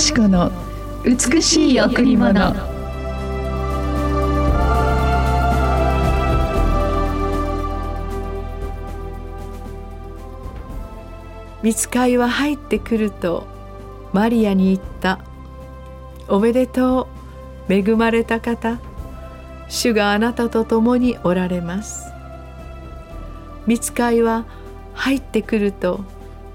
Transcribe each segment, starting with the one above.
し子の美しい贈り物。見つかいは入ってくるとマリアに言った。おめでとう恵まれた方。主があなたと共におられます。見つかいは入ってくると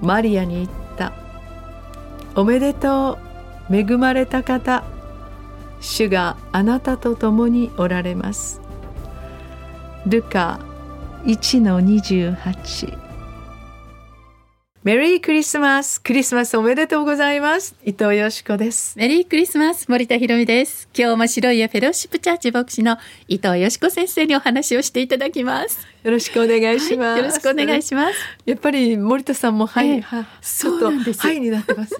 マリアに言った。おめでとう恵まれた方。主があなたと共におられます。ルカ1-28メリークリスマスクリスマスおめでとうございます。伊藤よしこです。メリークリスマス森田博美です。今日も白いフェローシップチャーチ牧師の伊藤よしこ先生にお話をしていただきます。よろしくお願いします、はい、よろしくお願いします。やっぱり森田さんもはい、えー、はそうなんですはいになってます。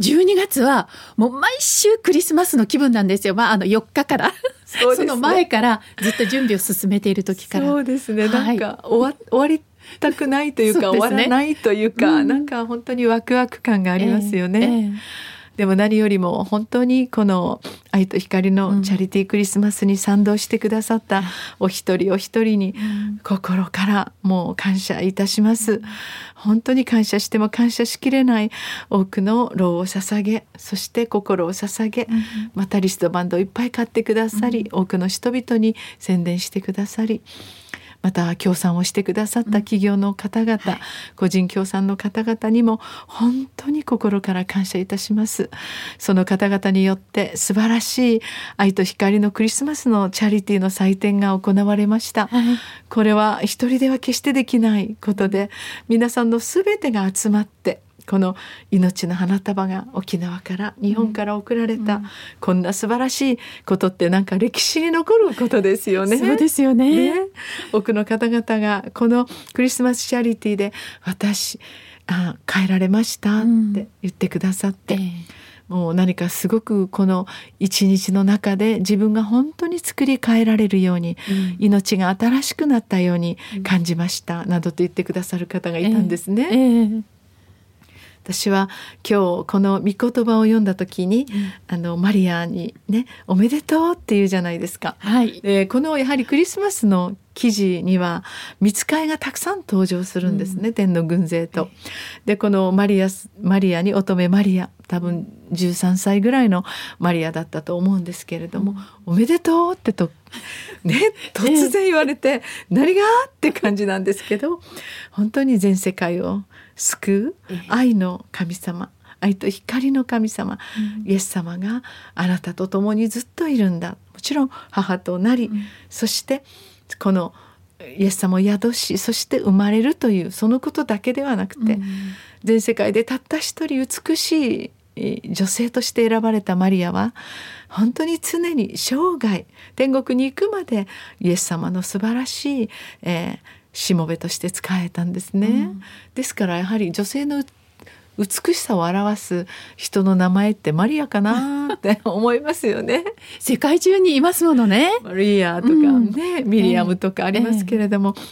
12月はもう毎週クリスマスの気分なんですよ。まああの4日から。そ、ね,、の前からずっと準備を進めている時から。そうですね。なんか、はい、終わ終わりたくないというか、ね、終わらないというか、うん、なんか本当にワクワク感がありますよね。えーえーでも何よりも本当にこの愛と光のチャリティークリスマスに賛同してくださったお一人お一人に心からもう感謝いたします。本当に感謝しても感謝しきれない多くの労を捧げそして心を捧げまたリストバンドをいっぱい買ってくださり多くの人々に宣伝してくださりまた協賛をしてくださった企業の方々、うんはい、個人協賛の方々にも本当に心から感謝いたします。その方々によって素晴らしい愛と光のクリスマスのチャリティーの祭典が行われました、はい、これは一人では決してできないことで皆さんの全てが集まってこの命の花束が沖縄から日本から送られた、うん、こんな素晴らしいことってなんか歴史に残ることですよね。そうですよね、ね、多くの方々がこのクリスマスチャリティーで私あ変えられましたって言ってくださって。うんえ。ーもう何かすごくこの一日の中で自分が本当に作り変えられるように、うん、命が新しくなったように感じました、うん、などと言ってくださる方がいたんですね。えーえー私は今日この御言葉を読んだ時に、うん、あのマリアにね「おめでとう」って言うじゃないですか。はい、でこのやはりクリスマスの記事には見つかいがたくさん登場するんですね、うん、天の軍勢と。でこのマリアマリアに乙女マリア多分13歳ぐらいのマリアだったと思うんですけれども「うん、おめでとう」ってと ね突然言われて「何が?」って感じなんですけど本当に全世界を救う愛の神様愛と光の神様、うん、イエス様があなたと共にずっといるんだ。もちろん母となり、うん、そしてこのイエス様を宿しそして生まれるというそのことだけではなくて、うん、全世界でたった一人美しい女性として選ばれたマリアは本当に常に生涯天国に行くまでイエス様の素晴らしい、えー、しもべとして使えたんですね、うん、ですからやはり女性の美しさを表す人の名前ってマリアかなって 思いますよね。世界中にいますものね。マリアとかね、うん、ミリアムとかありますけれども、えー、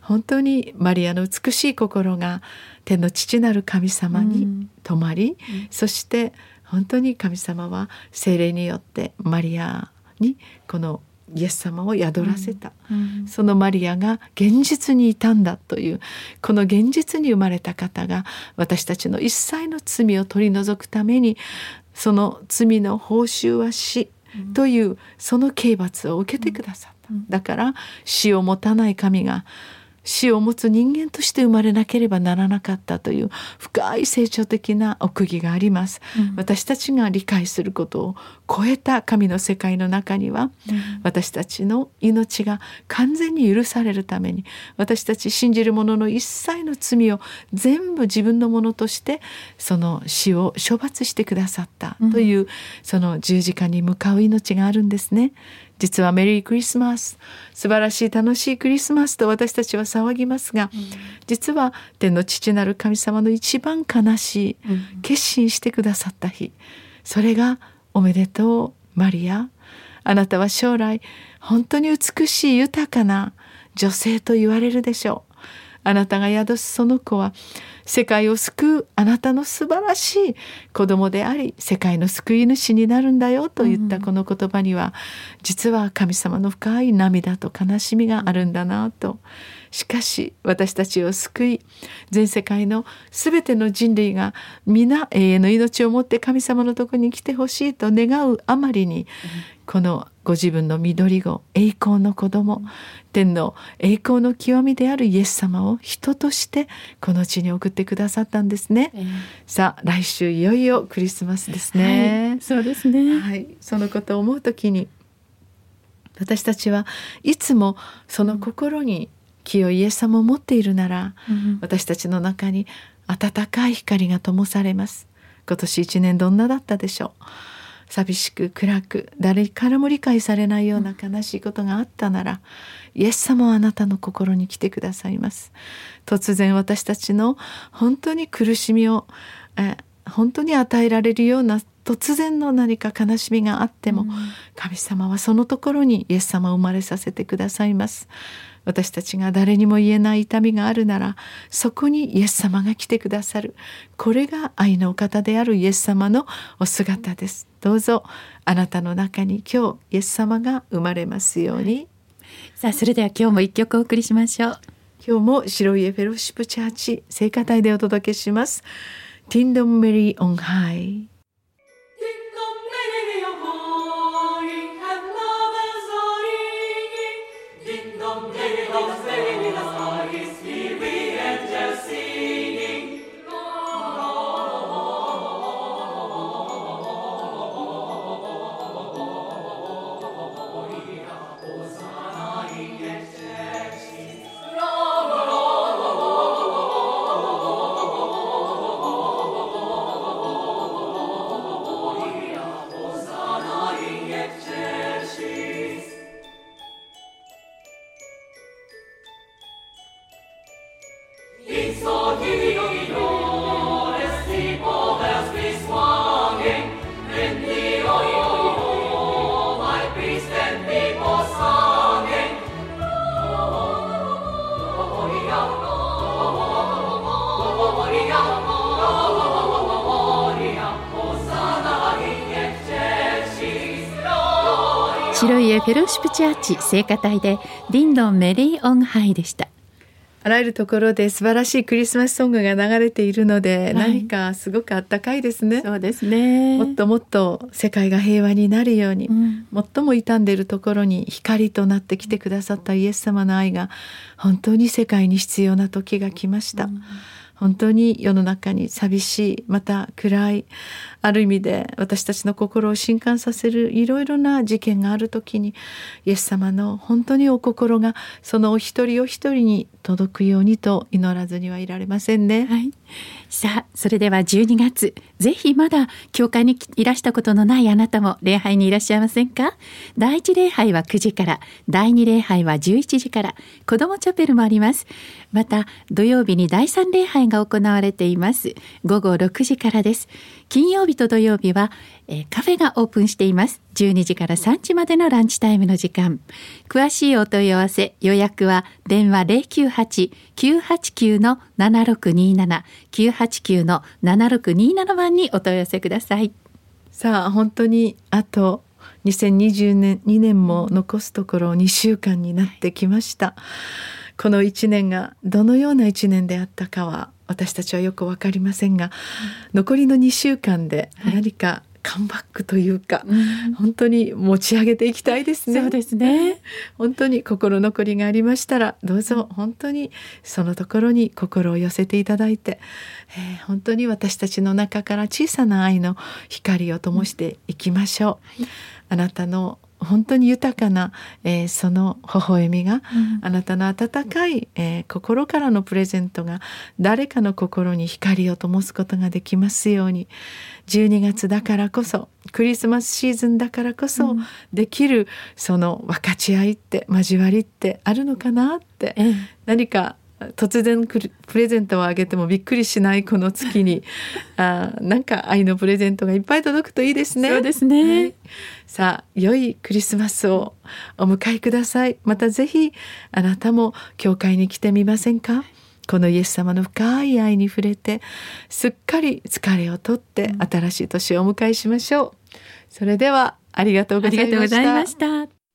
本当にマリアの美しい心が天の父なる神様に泊まり、うん、そして本当に神様は精霊によってマリアにこのイエス様を宿らせた、うん。うん、そのマリアが現実にいたんだというこの現実に生まれた方が私たちの一切の罪を取り除くためにその罪の報酬は死というその刑罰を受けてくださった。だから死を持たない神が死を持つ人間として生まれなければならなかったという深い成長的な奥義があります、うん、私たちが理解することを超えた神の世界の中には、うん、私たちの命が完全に許されるために私たち信じる者の一切の罪を全部自分のものとしてその死を処罰してくださったという、うん、その十字架に向かう命があるんですね。実はメリークリスマス素晴らしい楽しいクリスマスと私たちは騒ぎますが、うん、実は天の父なる神様の一番悲しい、決心してくださった日それがおめでとうマリア。あなたは将来本当に美しい豊かな女性と言われるでしょうあなたが宿すその子は世界を救うあなたの素晴らしい子供であり世界の救い主になるんだよと言ったこの言葉には、実は神様の深い涙と悲しみがあるんだなと。しかし私たちを救い全世界の全ての人類が皆永遠の命を持って神様のとこに来てほしいと願うあまりに、このご自分の緑子栄光の子供天の栄光の極みであるイエス様を人としてこの地に送ってくださったんですね、えー、さあ来週いよいよクリスマスですね、はい、そうですね。はいそのことを思うときに私たちはいつもその心に清いイエス様を持っているなら、うん、私たちの中に温かい光が灯されます。今年一年どんなだったでしょう？寂しく暗く誰からも理解されないような悲しいことがあったならイエス様はあなたの心に来てくださいます。突然私たちの本当に苦しみをえ本当に与えられるような突然の何か悲しみがあっても、神様はそのところにイエス様を生まれさせてくださいます私たちが誰にも言えない痛みがあるならそこにイエス様が来てくださる。これが愛のお方であるイエス様のお姿です。どうぞあなたの中に今日イエス様が生まれますように。さあそれでは今日も一曲お送りしましょう。今日も白家フェロシップチャーチ聖歌隊でお届けします。ティンド白い家フェローシップチャーチ聖歌隊で Ding Dong Merrily on High でしたあらゆるところで素晴らしいクリスマスソングが流れているので、はい、何かすごくあったかいですね。そうですね。もっともっと世界が平和になるように、うん、最も傷んでいるところに光となってきてくださったイエス様の愛が本当に世界に必要な時が来ました。うん本当に世の中に寂しいまた暗いある意味で私たちの心を震撼させるいろいろな事件がある時にイエス様の本当にお心がそのお一人お一人に届くようにと祈らずにはいられませんね。はい、さあそれでは12月ぜひまだ教会にいらしたことのないあなたも礼拝にいらっしゃいませんか？第一礼拝は9時から第二礼拝は11時から子どもチャペルもあります。また土曜日に第三礼拝が行われています。午後6時からです。金曜日と土曜日は、えー、カフェがオープンしています。12時から3時までのランチタイムの時間。詳しいお問い合わせ予約は電話098-989の7627 989の7627番にお問い合わせください。さあ本当にあと2020年年も残すところ2週間になってきました、この1年がどのような1年であったかは私たちはよく分かりませんが、残りの2週間で何かカムバックというか、うん、本当に持ち上げていきたいですね。そうですね。本当に心残りがありましたら、どうぞ本当にそのところに心を寄せていただいて、えー、本当に私たちの中から小さな愛の光を灯していきましょう。はい、あなたの本当に豊かな、えー、その微笑みが、うん、あなたの温かい、えー、心からのプレゼントが誰かの心に光を灯すことができますように。12月だからこそクリスマスシーズンだからこそできる、その分かち合いって交わりってあるのかなって、うん、何か突然プレゼントをあげてもびっくりしないこの月に あなんか愛のプレゼントがいっぱい届くといいですね。そうですね、はい、さあ良いクリスマスをお迎えください。またぜひあなたも教会に来てみませんか？このイエス様の深い愛に触れてすっかり疲れを取って新しい年をお迎えしましょうそれでは。ありがとうございました。